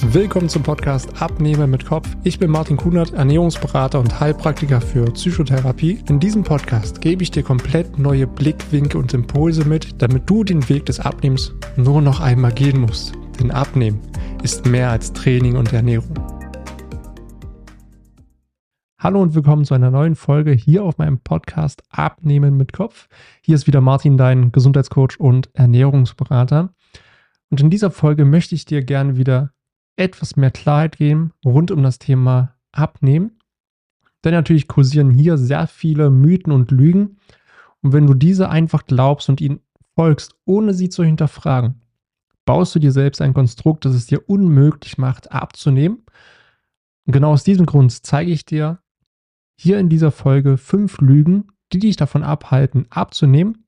Willkommen zum Podcast Abnehmen mit Kopf. Ich bin Martin Kunert, Ernährungsberater und Heilpraktiker für Psychotherapie. In diesem Podcast gebe ich dir komplett neue Blickwinkel und Impulse mit, damit du den Weg des Abnehmens nur noch einmal gehen musst. Denn Abnehmen ist mehr als Training und Ernährung. Hallo und willkommen zu einer neuen Folge hier auf meinem Podcast Abnehmen mit Kopf. Hier ist wieder Martin, dein Gesundheitscoach und Ernährungsberater. Und in dieser Folge möchte ich dir gerne wieder etwas mehr Klarheit geben rund um das Thema Abnehmen. Denn natürlich kursieren hier sehr viele Mythen und Lügen. Und wenn du diese einfach glaubst und ihnen folgst, ohne sie zu hinterfragen, baust du dir selbst ein Konstrukt, das es dir unmöglich macht, abzunehmen. Und genau aus diesem Grund zeige ich dir hier in dieser Folge fünf Lügen, die dich davon abhalten, abzunehmen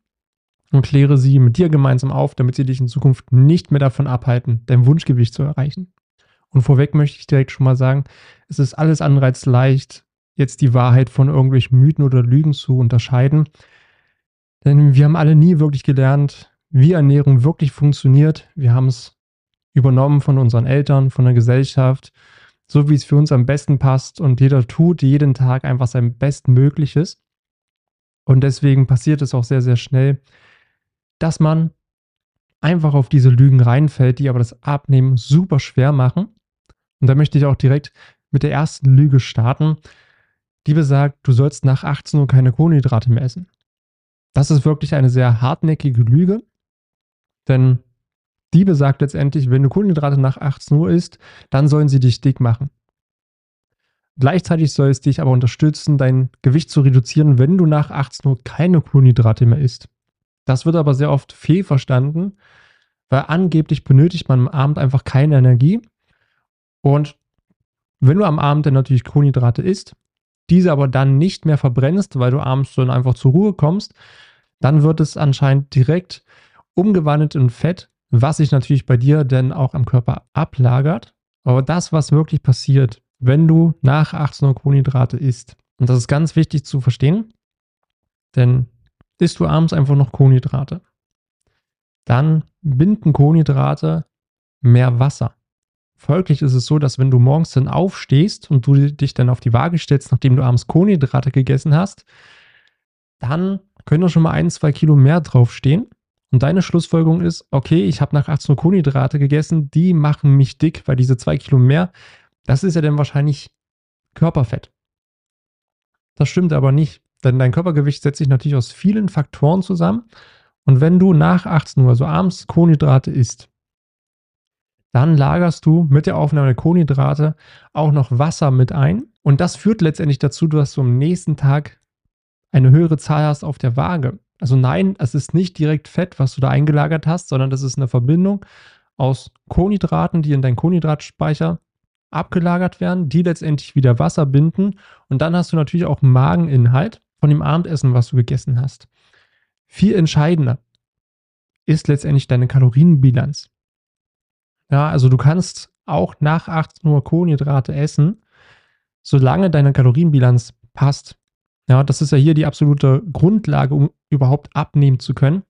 und kläre sie mit dir gemeinsam auf, damit sie dich in Zukunft nicht mehr davon abhalten, dein Wunschgewicht zu erreichen. Und vorweg möchte ich direkt schon mal sagen, es ist alles andere als leicht, jetzt die Wahrheit von irgendwelchen Mythen oder Lügen zu unterscheiden. Denn wir haben alle nie wirklich gelernt, wie Ernährung wirklich funktioniert. Wir haben es übernommen von unseren Eltern, von der Gesellschaft, so wie es für uns am besten passt. Und jeder tut jeden Tag einfach sein Bestmögliches. Und deswegen passiert es auch sehr, sehr schnell, dass man einfach auf diese Lügen reinfällt, die aber das Abnehmen super schwer machen. Und da möchte ich auch direkt mit der ersten Lüge starten, die besagt, du sollst nach 18 Uhr keine Kohlenhydrate mehr essen. Das ist wirklich eine sehr hartnäckige Lüge, denn die besagt letztendlich, wenn du Kohlenhydrate nach 18 Uhr isst, dann sollen sie dich dick machen. Gleichzeitig soll es dich aber unterstützen, dein Gewicht zu reduzieren, wenn du nach 18 Uhr keine Kohlenhydrate mehr isst. Das wird aber sehr oft fehlverstanden, weil angeblich benötigt man am Abend einfach keine Energie und wenn du am Abend dann natürlich Kohlenhydrate isst, diese aber dann nicht mehr verbrennst, weil du abends dann einfach zur Ruhe kommst, dann wird es anscheinend direkt umgewandelt in Fett, was sich natürlich bei dir dann auch am Körper ablagert. Aber das, was wirklich passiert, wenn du nach 18 Uhr Kohlenhydrate isst, und das ist ganz wichtig zu verstehen, denn isst du abends einfach noch Kohlenhydrate, dann binden Kohlenhydrate mehr Wasser. Folglich ist es so, dass wenn du morgens dann aufstehst und du dich dann auf die Waage stellst, nachdem du abends Kohlenhydrate gegessen hast, dann können da schon mal ein, zwei Kilo mehr draufstehen. Und deine Schlussfolgerung ist, okay, ich habe nach 18 Uhr Kohlenhydrate gegessen, die machen mich dick, weil diese zwei Kilo mehr, das ist ja dann wahrscheinlich Körperfett. Das stimmt aber nicht, denn dein Körpergewicht setzt sich natürlich aus vielen Faktoren zusammen. Und wenn du nach 18 Uhr, also abends Kohlenhydrate isst, dann lagerst du mit der Aufnahme der Kohlenhydrate auch noch Wasser mit ein. Und das führt letztendlich dazu, dass du am nächsten Tag eine höhere Zahl hast auf der Waage. Also nein, es ist nicht direkt Fett, was du da eingelagert hast, sondern das ist eine Verbindung aus Kohlenhydraten, die in deinen Kohlenhydratspeicher abgelagert werden, die letztendlich wieder Wasser binden. Und dann hast du natürlich auch Mageninhalt von dem Abendessen, was du gegessen hast. Viel entscheidender ist letztendlich deine Kalorienbilanz. Ja, also du kannst auch nach 18 Uhr Kohlenhydrate essen, solange deine Kalorienbilanz passt. Ja, das ist ja hier die absolute Grundlage, um überhaupt abnehmen zu können.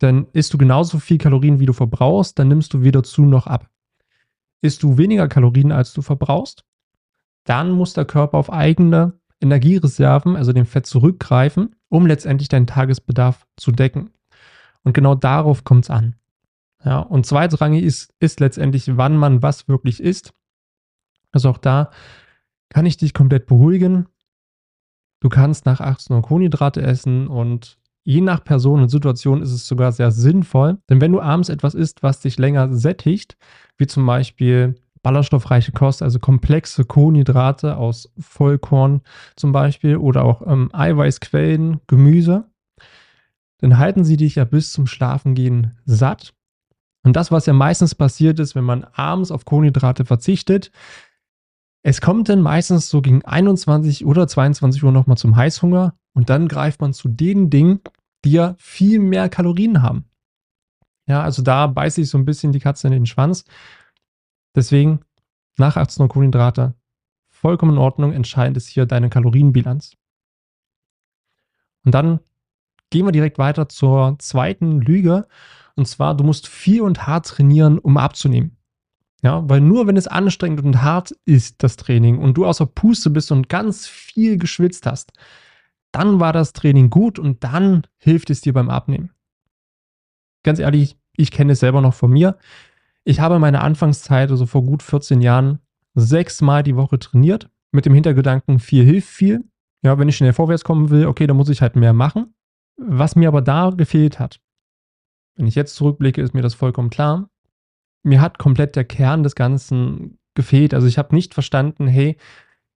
Denn isst du genauso viel Kalorien, wie du verbrauchst, dann nimmst du weder zu noch ab. Isst du weniger Kalorien, als du verbrauchst, dann muss der Körper auf eigene Energiereserven, also dem Fett, zurückgreifen, um letztendlich deinen Tagesbedarf zu decken. Und genau darauf kommt es an. Ja, und zweitrangig ist, ist letztendlich, wann man was wirklich isst. Also auch da kann ich dich komplett beruhigen. Du kannst nach 18 Uhr Kohlenhydrate essen und je nach Person und Situation ist es sogar sehr sinnvoll. Denn wenn du abends etwas isst, was dich länger sättigt, wie zum Beispiel ballaststoffreiche Kost, also komplexe Kohlenhydrate aus Vollkorn zum Beispiel oder auch ähm, Eiweißquellen, Gemüse, dann halten sie dich ja bis zum Schlafengehen satt und das, was ja meistens passiert ist, wenn man abends auf Kohlenhydrate verzichtet, es kommt dann meistens so gegen 21 oder 22 Uhr nochmal zum Heißhunger und dann greift man zu den Dingen, die ja viel mehr Kalorien haben. Ja, also da beißt sich so ein bisschen die Katze in den Schwanz. Deswegen nach 18 Uhr Kohlenhydrate vollkommen in Ordnung. Entscheidend ist hier deine Kalorienbilanz. Und dann gehen wir direkt weiter zur zweiten Lüge. Und zwar, du musst viel und hart trainieren, um abzunehmen. Ja, weil nur wenn es anstrengend und hart ist, das Training, und du außer Puste bist und ganz viel geschwitzt hast, dann war das Training gut und dann hilft es dir beim Abnehmen. Ganz ehrlich, ich kenne es selber noch von mir. Ich habe meine Anfangszeit, also vor gut 14 Jahren, sechsmal die Woche trainiert, mit dem Hintergedanken, viel hilft viel. Ja, wenn ich schnell vorwärts kommen will, okay, dann muss ich halt mehr machen. Was mir aber da gefehlt hat, wenn ich jetzt zurückblicke, ist mir das vollkommen klar. Mir hat komplett der Kern des Ganzen gefehlt. Also ich habe nicht verstanden, hey,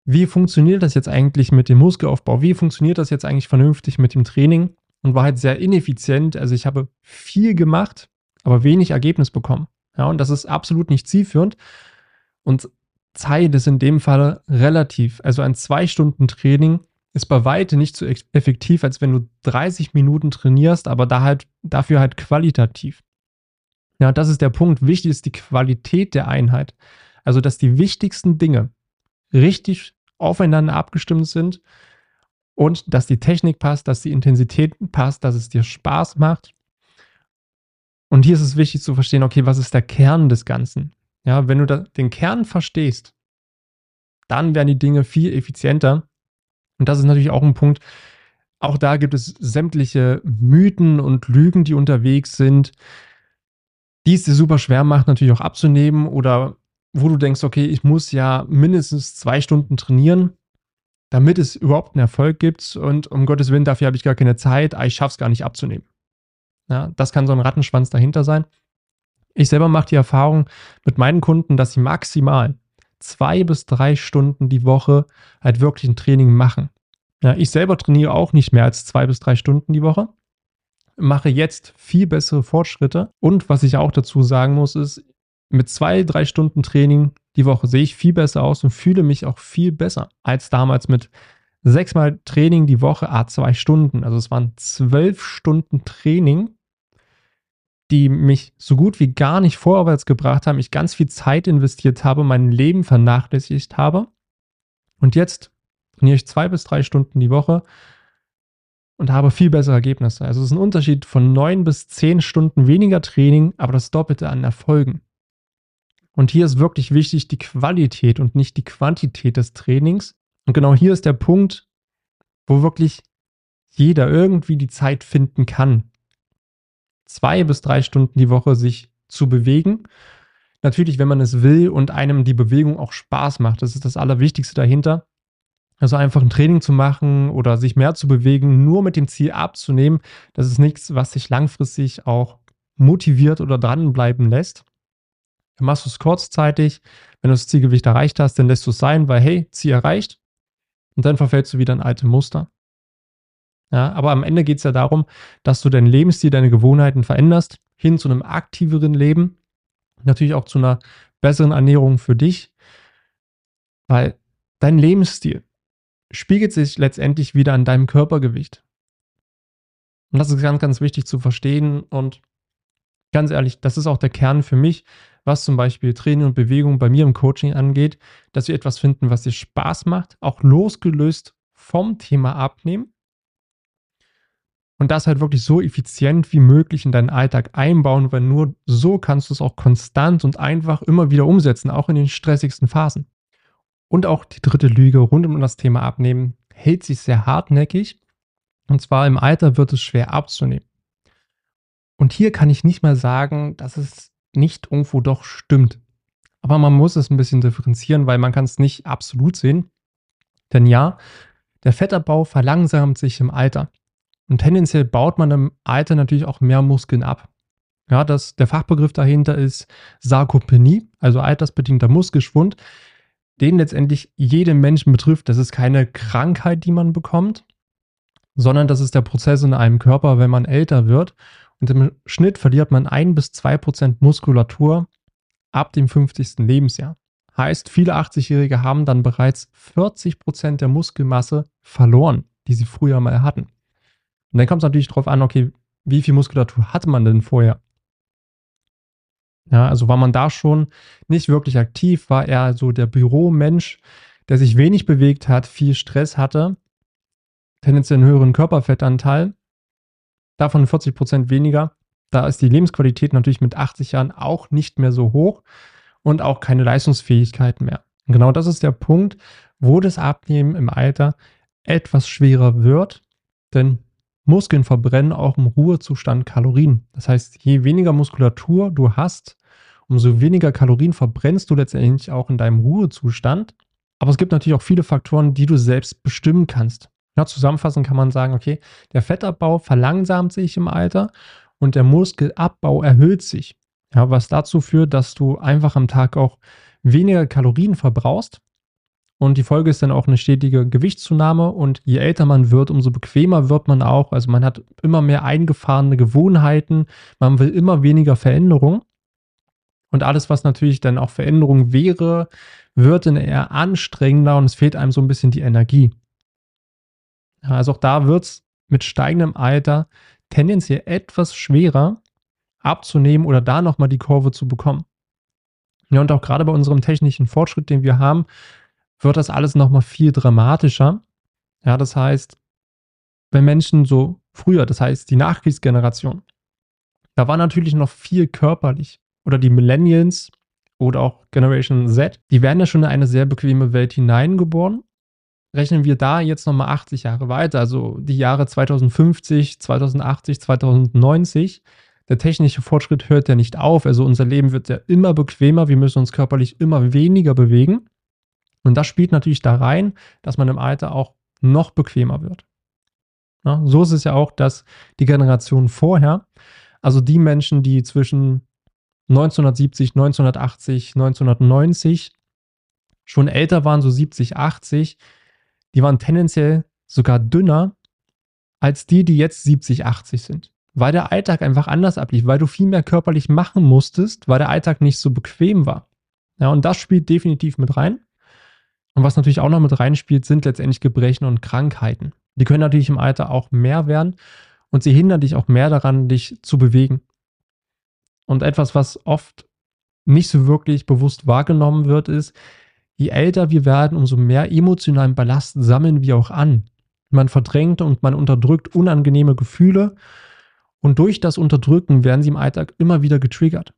wie funktioniert das jetzt eigentlich mit dem Muskelaufbau? Wie funktioniert das jetzt eigentlich vernünftig mit dem Training? Und war halt sehr ineffizient. Also ich habe viel gemacht, aber wenig Ergebnis bekommen. Ja, und das ist absolut nicht zielführend. Und Zeit ist in dem Fall relativ. Also ein zwei Stunden Training ist bei weitem nicht so effektiv, als wenn du 30 Minuten trainierst, aber da halt, dafür halt qualitativ. Ja, das ist der Punkt. Wichtig ist die Qualität der Einheit. Also, dass die wichtigsten Dinge richtig aufeinander abgestimmt sind und dass die Technik passt, dass die Intensität passt, dass es dir Spaß macht. Und hier ist es wichtig zu verstehen, okay, was ist der Kern des Ganzen? Ja, wenn du den Kern verstehst, dann werden die Dinge viel effizienter und das ist natürlich auch ein Punkt. Auch da gibt es sämtliche Mythen und Lügen, die unterwegs sind, die es dir super schwer macht, natürlich auch abzunehmen oder wo du denkst, okay, ich muss ja mindestens zwei Stunden trainieren, damit es überhaupt einen Erfolg gibt und um Gottes Willen, dafür habe ich gar keine Zeit, ah, ich schaffe es gar nicht abzunehmen. Ja, das kann so ein Rattenschwanz dahinter sein. Ich selber mache die Erfahrung mit meinen Kunden, dass sie maximal zwei bis drei Stunden die Woche halt wirklich ein Training machen. Ja, ich selber trainiere auch nicht mehr als zwei bis drei Stunden die Woche, mache jetzt viel bessere Fortschritte und was ich auch dazu sagen muss, ist, mit zwei, drei Stunden Training die Woche sehe ich viel besser aus und fühle mich auch viel besser als damals mit sechsmal Training die Woche, a zwei Stunden. Also es waren zwölf Stunden Training die mich so gut wie gar nicht vorwärts gebracht haben, ich ganz viel Zeit investiert habe, mein Leben vernachlässigt habe. Und jetzt trainiere ich zwei bis drei Stunden die Woche und habe viel bessere Ergebnisse. Also es ist ein Unterschied von neun bis zehn Stunden weniger Training, aber das Doppelte an Erfolgen. Und hier ist wirklich wichtig die Qualität und nicht die Quantität des Trainings. Und genau hier ist der Punkt, wo wirklich jeder irgendwie die Zeit finden kann, zwei bis drei Stunden die Woche sich zu bewegen. Natürlich, wenn man es will und einem die Bewegung auch Spaß macht. Das ist das Allerwichtigste dahinter. Also einfach ein Training zu machen oder sich mehr zu bewegen, nur mit dem Ziel abzunehmen, das ist nichts, was sich langfristig auch motiviert oder dranbleiben lässt. Dann machst du es kurzzeitig. Wenn du das Zielgewicht erreicht hast, dann lässt du es sein, weil hey, Ziel erreicht. Und dann verfällst du wieder in alte Muster. Ja, aber am Ende geht es ja darum, dass du deinen Lebensstil, deine Gewohnheiten veränderst, hin zu einem aktiveren Leben, natürlich auch zu einer besseren Ernährung für dich, weil dein Lebensstil spiegelt sich letztendlich wieder an deinem Körpergewicht. Und das ist ganz, ganz wichtig zu verstehen und ganz ehrlich, das ist auch der Kern für mich, was zum Beispiel Training und Bewegung bei mir im Coaching angeht, dass wir etwas finden, was dir Spaß macht, auch losgelöst vom Thema Abnehmen und das halt wirklich so effizient wie möglich in deinen Alltag einbauen, weil nur so kannst du es auch konstant und einfach immer wieder umsetzen, auch in den stressigsten Phasen. Und auch die dritte Lüge rund um das Thema Abnehmen hält sich sehr hartnäckig. Und zwar im Alter wird es schwer abzunehmen. Und hier kann ich nicht mal sagen, dass es nicht irgendwo doch stimmt. Aber man muss es ein bisschen differenzieren, weil man kann es nicht absolut sehen. Denn ja, der Fettabbau verlangsamt sich im Alter. Und tendenziell baut man im Alter natürlich auch mehr Muskeln ab. Ja, das, der Fachbegriff dahinter ist Sarkopenie, also altersbedingter Muskelschwund, den letztendlich jeden Menschen betrifft. Das ist keine Krankheit, die man bekommt, sondern das ist der Prozess in einem Körper, wenn man älter wird. Und im Schnitt verliert man ein bis zwei Prozent Muskulatur ab dem 50. Lebensjahr. Heißt, viele 80-Jährige haben dann bereits 40 Prozent der Muskelmasse verloren, die sie früher mal hatten. Und dann kommt es natürlich darauf an, okay, wie viel Muskulatur hatte man denn vorher? Ja, also war man da schon nicht wirklich aktiv, war er so der Büromensch, der sich wenig bewegt hat, viel Stress hatte, tendenziell einen höheren Körperfettanteil, davon 40 Prozent weniger. Da ist die Lebensqualität natürlich mit 80 Jahren auch nicht mehr so hoch. und auch keine Leistungsfähigkeit mehr. Und genau das ist der Punkt, wo das Abnehmen im Alter etwas schwerer wird, denn Muskeln verbrennen auch im Ruhezustand Kalorien. Das heißt, je weniger Muskulatur du hast, umso weniger Kalorien verbrennst du letztendlich auch in deinem Ruhezustand. Aber es gibt natürlich auch viele Faktoren, die du selbst bestimmen kannst. Ja, zusammenfassend kann man sagen, okay, der Fettabbau verlangsamt sich im Alter und der Muskelabbau erhöht sich. Ja, was dazu führt, dass du einfach am Tag auch weniger Kalorien verbrauchst. Und die Folge ist dann auch eine stetige Gewichtszunahme. Und je älter man wird, umso bequemer wird man auch. Also man hat immer mehr eingefahrene Gewohnheiten. Man will immer weniger Veränderung. Und alles, was natürlich dann auch Veränderung wäre, wird dann eher anstrengender und es fehlt einem so ein bisschen die Energie. Also auch da wird es mit steigendem Alter tendenziell etwas schwerer abzunehmen oder da nochmal die Kurve zu bekommen. Ja, und auch gerade bei unserem technischen Fortschritt, den wir haben, wird das alles nochmal viel dramatischer. Ja, das heißt, wenn Menschen so früher, das heißt die Nachkriegsgeneration, da war natürlich noch viel körperlich. Oder die Millennials oder auch Generation Z, die werden ja schon in eine sehr bequeme Welt hineingeboren rechnen wir da jetzt nochmal 80 Jahre weiter, also die Jahre 2050, 2080, 2090. Der technische Fortschritt hört ja nicht auf. Also unser Leben wird ja immer bequemer. Wir müssen uns körperlich immer weniger bewegen. Und das spielt natürlich da rein, dass man im Alter auch noch bequemer wird. Ja, so ist es ja auch, dass die Generation vorher, also die Menschen, die zwischen 1970, 1980, 1990 schon älter waren, so 70, 80, die waren tendenziell sogar dünner als die, die jetzt 70, 80 sind. Weil der Alltag einfach anders ablief, weil du viel mehr körperlich machen musstest, weil der Alltag nicht so bequem war. Ja, und das spielt definitiv mit rein. Und was natürlich auch noch mit reinspielt, sind letztendlich Gebrechen und Krankheiten. Die können natürlich im Alter auch mehr werden und sie hindern dich auch mehr daran, dich zu bewegen. Und etwas, was oft nicht so wirklich bewusst wahrgenommen wird, ist, Je älter wir werden, umso mehr emotionalen Ballast sammeln wir auch an. Man verdrängt und man unterdrückt unangenehme Gefühle und durch das Unterdrücken werden sie im Alltag immer wieder getriggert.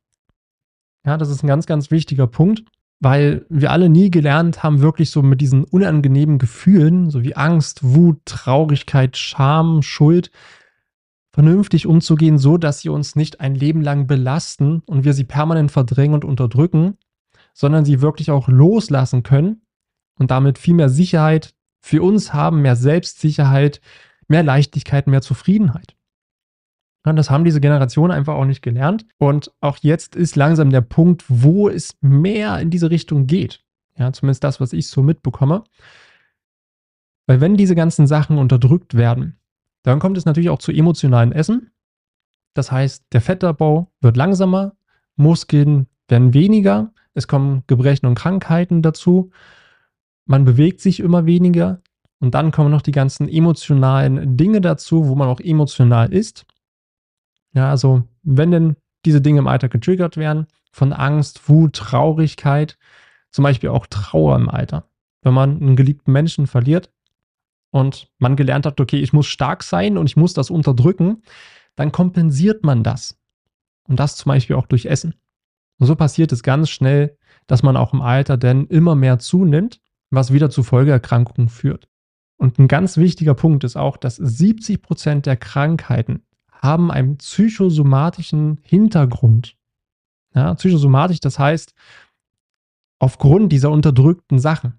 Ja, das ist ein ganz, ganz wichtiger Punkt, weil wir alle nie gelernt haben, wirklich so mit diesen unangenehmen Gefühlen, so wie Angst, Wut, Traurigkeit, Scham, Schuld, vernünftig umzugehen, so dass sie uns nicht ein Leben lang belasten und wir sie permanent verdrängen und unterdrücken, sondern sie wirklich auch loslassen können und damit viel mehr Sicherheit für uns haben, mehr Selbstsicherheit, mehr Leichtigkeit, mehr Zufriedenheit. Das haben diese Generationen einfach auch nicht gelernt. Und auch jetzt ist langsam der Punkt, wo es mehr in diese Richtung geht. Ja, zumindest das, was ich so mitbekomme. Weil wenn diese ganzen Sachen unterdrückt werden, dann kommt es natürlich auch zu emotionalen Essen. Das heißt, der Fettabbau wird langsamer, Muskeln werden weniger, es kommen Gebrechen und Krankheiten dazu. Man bewegt sich immer weniger. Und dann kommen noch die ganzen emotionalen Dinge dazu, wo man auch emotional ist. Ja, also wenn denn diese Dinge im Alter getriggert werden, von Angst, Wut, Traurigkeit, zum Beispiel auch Trauer im Alter. Wenn man einen geliebten Menschen verliert und man gelernt hat, okay, ich muss stark sein und ich muss das unterdrücken, dann kompensiert man das. Und das zum Beispiel auch durch Essen. Und so passiert es ganz schnell, dass man auch im Alter denn immer mehr zunimmt, was wieder zu Folgeerkrankungen führt. Und ein ganz wichtiger Punkt ist auch, dass 70 Prozent der Krankheiten haben einen psychosomatischen Hintergrund. Ja, psychosomatisch, das heißt, aufgrund dieser unterdrückten Sachen,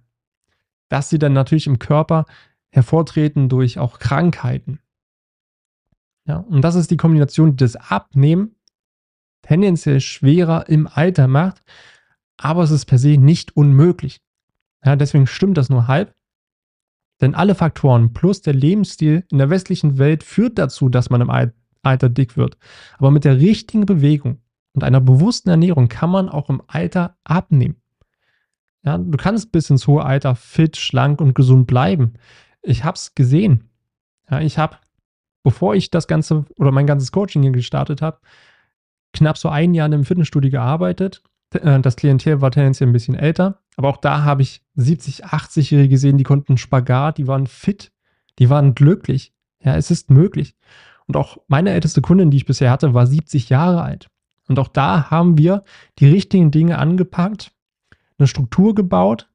dass sie dann natürlich im Körper hervortreten durch auch Krankheiten. Ja, und das ist die Kombination des Abnehmen tendenziell schwerer im Alter macht, aber es ist per se nicht unmöglich. Ja, deswegen stimmt das nur halb. Denn alle Faktoren plus der Lebensstil in der westlichen Welt führt dazu, dass man im Alter dick wird. Aber mit der richtigen Bewegung und einer bewussten Ernährung kann man auch im Alter abnehmen. Ja, du kannst bis ins hohe Alter fit, schlank und gesund bleiben. Ich habe es gesehen. Ja, ich habe, bevor ich das Ganze oder mein ganzes Coaching hier gestartet habe, knapp so ein Jahr in einem Fitnessstudio gearbeitet. Äh, das Klientel war tendenziell ein bisschen älter, aber auch da habe ich 70, 80-Jährige gesehen, die konnten Spagat, die waren fit, die waren glücklich. Ja, es ist möglich. Und auch meine älteste Kundin, die ich bisher hatte, war 70 Jahre alt. Und auch da haben wir die richtigen Dinge angepackt, eine Struktur gebaut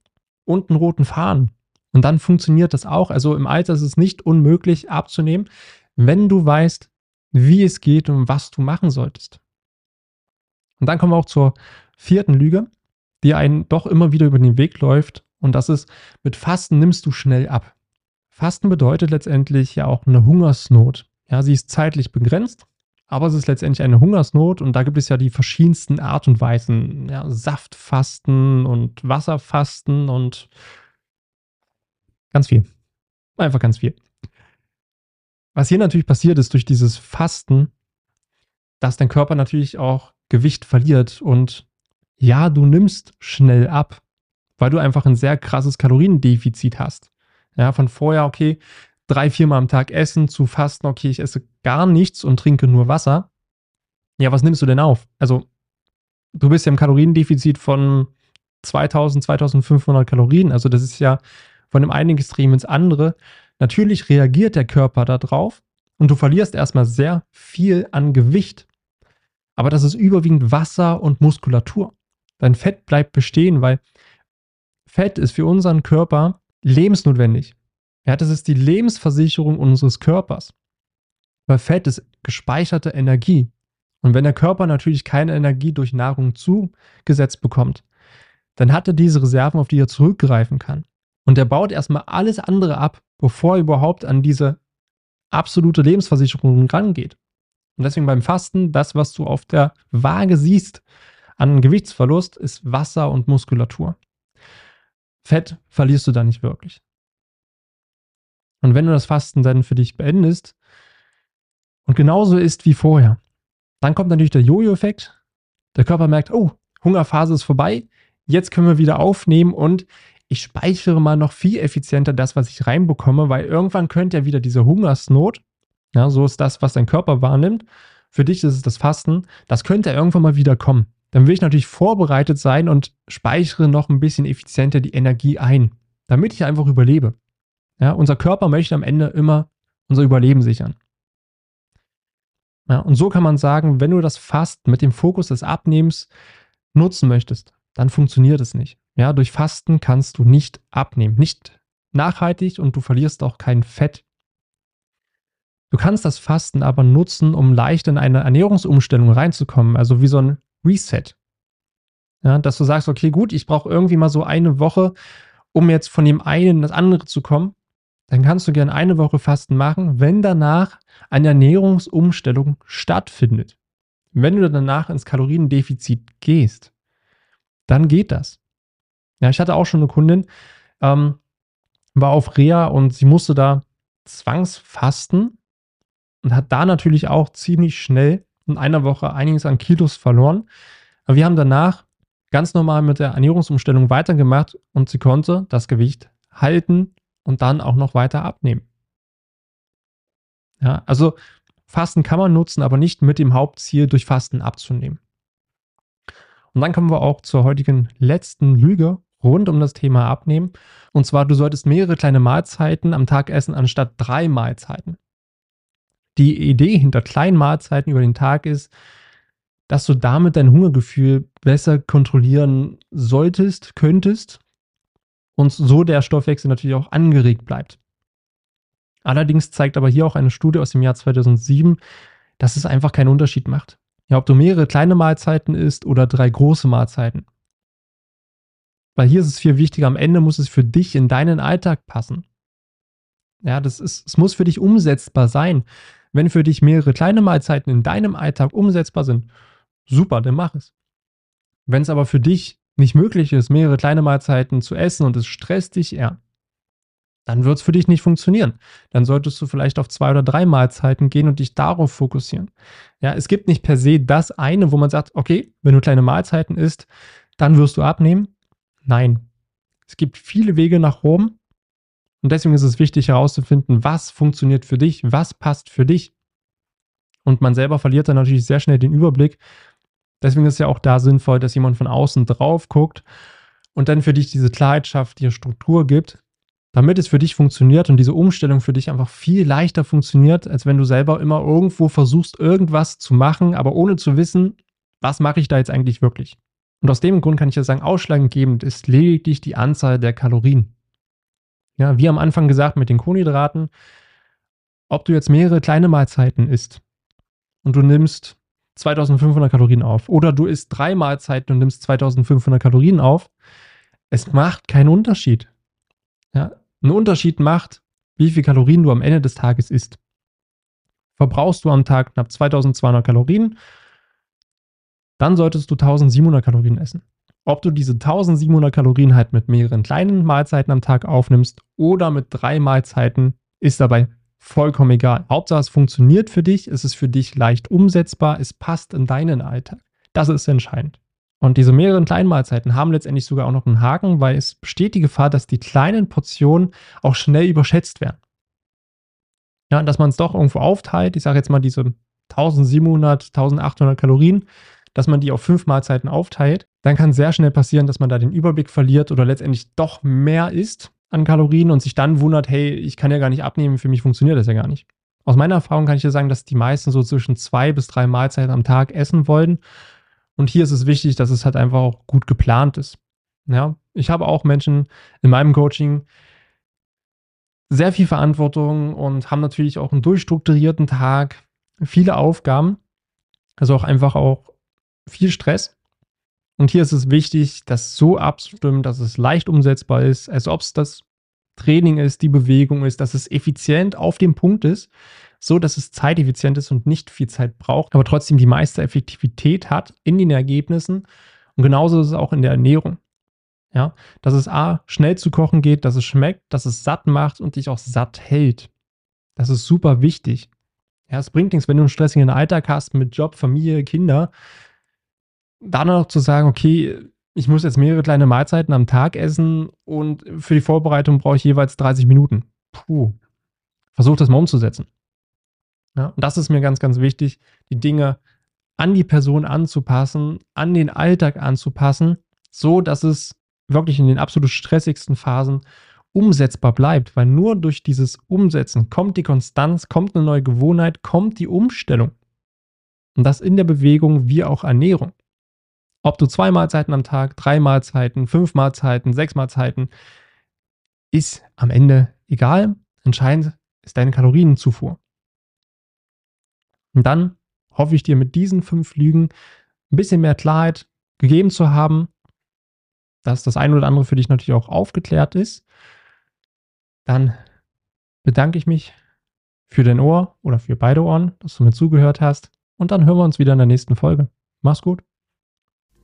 und einen roten Faden. Und dann funktioniert das auch. Also im Alter ist es nicht unmöglich abzunehmen, wenn du weißt, wie es geht und was du machen solltest. Und dann kommen wir auch zur vierten Lüge, die einen doch immer wieder über den Weg läuft. Und das ist, mit Fasten nimmst du schnell ab. Fasten bedeutet letztendlich ja auch eine Hungersnot. Ja, sie ist zeitlich begrenzt, aber es ist letztendlich eine Hungersnot und da gibt es ja die verschiedensten Art und Weisen. Ja, Saftfasten und Wasserfasten und ganz viel. Einfach ganz viel. Was hier natürlich passiert ist durch dieses Fasten, dass dein Körper natürlich auch Gewicht verliert und ja, du nimmst schnell ab, weil du einfach ein sehr krasses Kaloriendefizit hast. Ja, von vorher, okay, drei, viermal am Tag essen zu fasten, okay, ich esse gar nichts und trinke nur Wasser. Ja, was nimmst du denn auf? Also, du bist ja im Kaloriendefizit von 2000, 2500 Kalorien. Also, das ist ja von dem einen Extrem ins andere. Natürlich reagiert der Körper darauf und du verlierst erstmal sehr viel an Gewicht. Aber das ist überwiegend Wasser und Muskulatur. Dein Fett bleibt bestehen, weil Fett ist für unseren Körper lebensnotwendig. Ja, das ist die Lebensversicherung unseres Körpers. Weil Fett ist gespeicherte Energie. Und wenn der Körper natürlich keine Energie durch Nahrung zugesetzt bekommt, dann hat er diese Reserven, auf die er zurückgreifen kann. Und er baut erstmal alles andere ab, bevor er überhaupt an diese absolute Lebensversicherung rangeht. Und deswegen beim Fasten, das, was du auf der Waage siehst an Gewichtsverlust, ist Wasser und Muskulatur. Fett verlierst du da nicht wirklich. Und wenn du das Fasten dann für dich beendest und genauso ist wie vorher, dann kommt natürlich der Jojo-Effekt. Der Körper merkt, oh, Hungerphase ist vorbei, jetzt können wir wieder aufnehmen und ich speichere mal noch viel effizienter das, was ich reinbekomme, weil irgendwann könnte ja wieder diese Hungersnot, ja, so ist das, was dein Körper wahrnimmt. Für dich ist es das Fasten, das könnte irgendwann mal wieder kommen. Dann will ich natürlich vorbereitet sein und speichere noch ein bisschen effizienter die Energie ein, damit ich einfach überlebe. Ja, unser Körper möchte am Ende immer unser Überleben sichern. Ja, und so kann man sagen, wenn du das Fasten mit dem Fokus des Abnehmens nutzen möchtest, dann funktioniert es nicht. Ja, durch Fasten kannst du nicht abnehmen, nicht nachhaltig und du verlierst auch kein Fett. Du kannst das Fasten aber nutzen, um leicht in eine Ernährungsumstellung reinzukommen, also wie so ein Reset. Ja, dass du sagst, okay, gut, ich brauche irgendwie mal so eine Woche, um jetzt von dem einen in das andere zu kommen dann kannst du gerne eine Woche Fasten machen, wenn danach eine Ernährungsumstellung stattfindet. Wenn du danach ins Kaloriendefizit gehst, dann geht das. Ja, ich hatte auch schon eine Kundin, ähm, war auf Reha und sie musste da zwangsfasten und hat da natürlich auch ziemlich schnell in einer Woche einiges an Kilos verloren. Aber wir haben danach ganz normal mit der Ernährungsumstellung weitergemacht und sie konnte das Gewicht halten und dann auch noch weiter abnehmen. Ja, also Fasten kann man nutzen, aber nicht mit dem Hauptziel, durch Fasten abzunehmen. Und dann kommen wir auch zur heutigen letzten Lüge rund um das Thema Abnehmen. Und zwar, du solltest mehrere kleine Mahlzeiten am Tag essen, anstatt drei Mahlzeiten. Die Idee hinter kleinen Mahlzeiten über den Tag ist, dass du damit dein Hungergefühl besser kontrollieren solltest, könntest und so der Stoffwechsel natürlich auch angeregt bleibt. Allerdings zeigt aber hier auch eine Studie aus dem Jahr 2007, dass es einfach keinen Unterschied macht. Ja, ob du mehrere kleine Mahlzeiten isst oder drei große Mahlzeiten. Weil hier ist es viel wichtiger, am Ende muss es für dich in deinen Alltag passen. Ja, das ist, es muss für dich umsetzbar sein. Wenn für dich mehrere kleine Mahlzeiten in deinem Alltag umsetzbar sind, super, dann mach es. Wenn es aber für dich nicht möglich ist, mehrere kleine Mahlzeiten zu essen und es stresst dich eher, dann wird es für dich nicht funktionieren. Dann solltest du vielleicht auf zwei oder drei Mahlzeiten gehen und dich darauf fokussieren. Ja, es gibt nicht per se das eine, wo man sagt, okay, wenn du kleine Mahlzeiten isst, dann wirst du abnehmen. Nein. Es gibt viele Wege nach oben und deswegen ist es wichtig herauszufinden, was funktioniert für dich, was passt für dich. Und man selber verliert dann natürlich sehr schnell den Überblick Deswegen ist ja auch da sinnvoll, dass jemand von außen drauf guckt und dann für dich diese Klarheit schafft, dir Struktur gibt, damit es für dich funktioniert und diese Umstellung für dich einfach viel leichter funktioniert, als wenn du selber immer irgendwo versuchst, irgendwas zu machen, aber ohne zu wissen, was mache ich da jetzt eigentlich wirklich? Und aus dem Grund kann ich ja sagen, ausschlaggebend ist lediglich die Anzahl der Kalorien. Ja, wie am Anfang gesagt mit den Kohlenhydraten, ob du jetzt mehrere kleine Mahlzeiten isst und du nimmst 2500 Kalorien auf oder du isst drei Mahlzeiten und nimmst 2500 Kalorien auf, es macht keinen Unterschied. Ja, ein Unterschied macht, wie viel Kalorien du am Ende des Tages isst. Verbrauchst du am Tag knapp 2200 Kalorien, dann solltest du 1700 Kalorien essen. Ob du diese 1700 Kalorien halt mit mehreren kleinen Mahlzeiten am Tag aufnimmst oder mit drei Mahlzeiten, ist dabei vollkommen egal. Hauptsache es funktioniert für dich, es ist für dich leicht umsetzbar, es passt in deinen Alltag. Das ist entscheidend. Und diese mehreren kleinen Mahlzeiten haben letztendlich sogar auch noch einen Haken, weil es besteht die Gefahr, dass die kleinen Portionen auch schnell überschätzt werden. Ja, dass man es doch irgendwo aufteilt. Ich sage jetzt mal diese 1700, 1800 Kalorien, dass man die auf fünf Mahlzeiten aufteilt. Dann kann sehr schnell passieren, dass man da den Überblick verliert oder letztendlich doch mehr isst an Kalorien und sich dann wundert, hey, ich kann ja gar nicht abnehmen, für mich funktioniert das ja gar nicht. Aus meiner Erfahrung kann ich dir sagen, dass die meisten so zwischen zwei bis drei Mahlzeiten am Tag essen wollen und hier ist es wichtig, dass es halt einfach auch gut geplant ist. Ja, ich habe auch Menschen in meinem Coaching sehr viel Verantwortung und haben natürlich auch einen durchstrukturierten Tag, viele Aufgaben, also auch einfach auch viel Stress. Und hier ist es wichtig, das so abzustimmen, dass es leicht umsetzbar ist, als ob es das Training ist, die Bewegung ist, dass es effizient auf dem Punkt ist, so dass es zeiteffizient ist und nicht viel Zeit braucht, aber trotzdem die meiste Effektivität hat in den Ergebnissen. Und genauso ist es auch in der Ernährung. Ja, dass es A, schnell zu kochen geht, dass es schmeckt, dass es satt macht und dich auch satt hält. Das ist super wichtig. Ja, es bringt nichts, wenn du einen stressigen Alltag hast mit Job, Familie, Kinder, dann noch zu sagen, okay, ich muss jetzt mehrere kleine Mahlzeiten am Tag essen und für die Vorbereitung brauche ich jeweils 30 Minuten. Puh. Versuch das mal umzusetzen. Ja, und das ist mir ganz, ganz wichtig, die Dinge an die Person anzupassen, an den Alltag anzupassen, so dass es wirklich in den absolut stressigsten Phasen umsetzbar bleibt, weil nur durch dieses Umsetzen kommt die Konstanz, kommt eine neue Gewohnheit, kommt die Umstellung. Und das in der Bewegung wie auch Ernährung. Ob du zwei Mahlzeiten am Tag, drei Mahlzeiten, fünf Mahlzeiten, sechs Mahlzeiten, ist am Ende egal. Entscheidend ist deine Kalorienzufuhr. Und dann hoffe ich dir mit diesen fünf Lügen ein bisschen mehr Klarheit gegeben zu haben, dass das eine oder andere für dich natürlich auch aufgeklärt ist. Dann bedanke ich mich für dein Ohr oder für beide Ohren, dass du mir zugehört hast. Und dann hören wir uns wieder in der nächsten Folge. Mach's gut.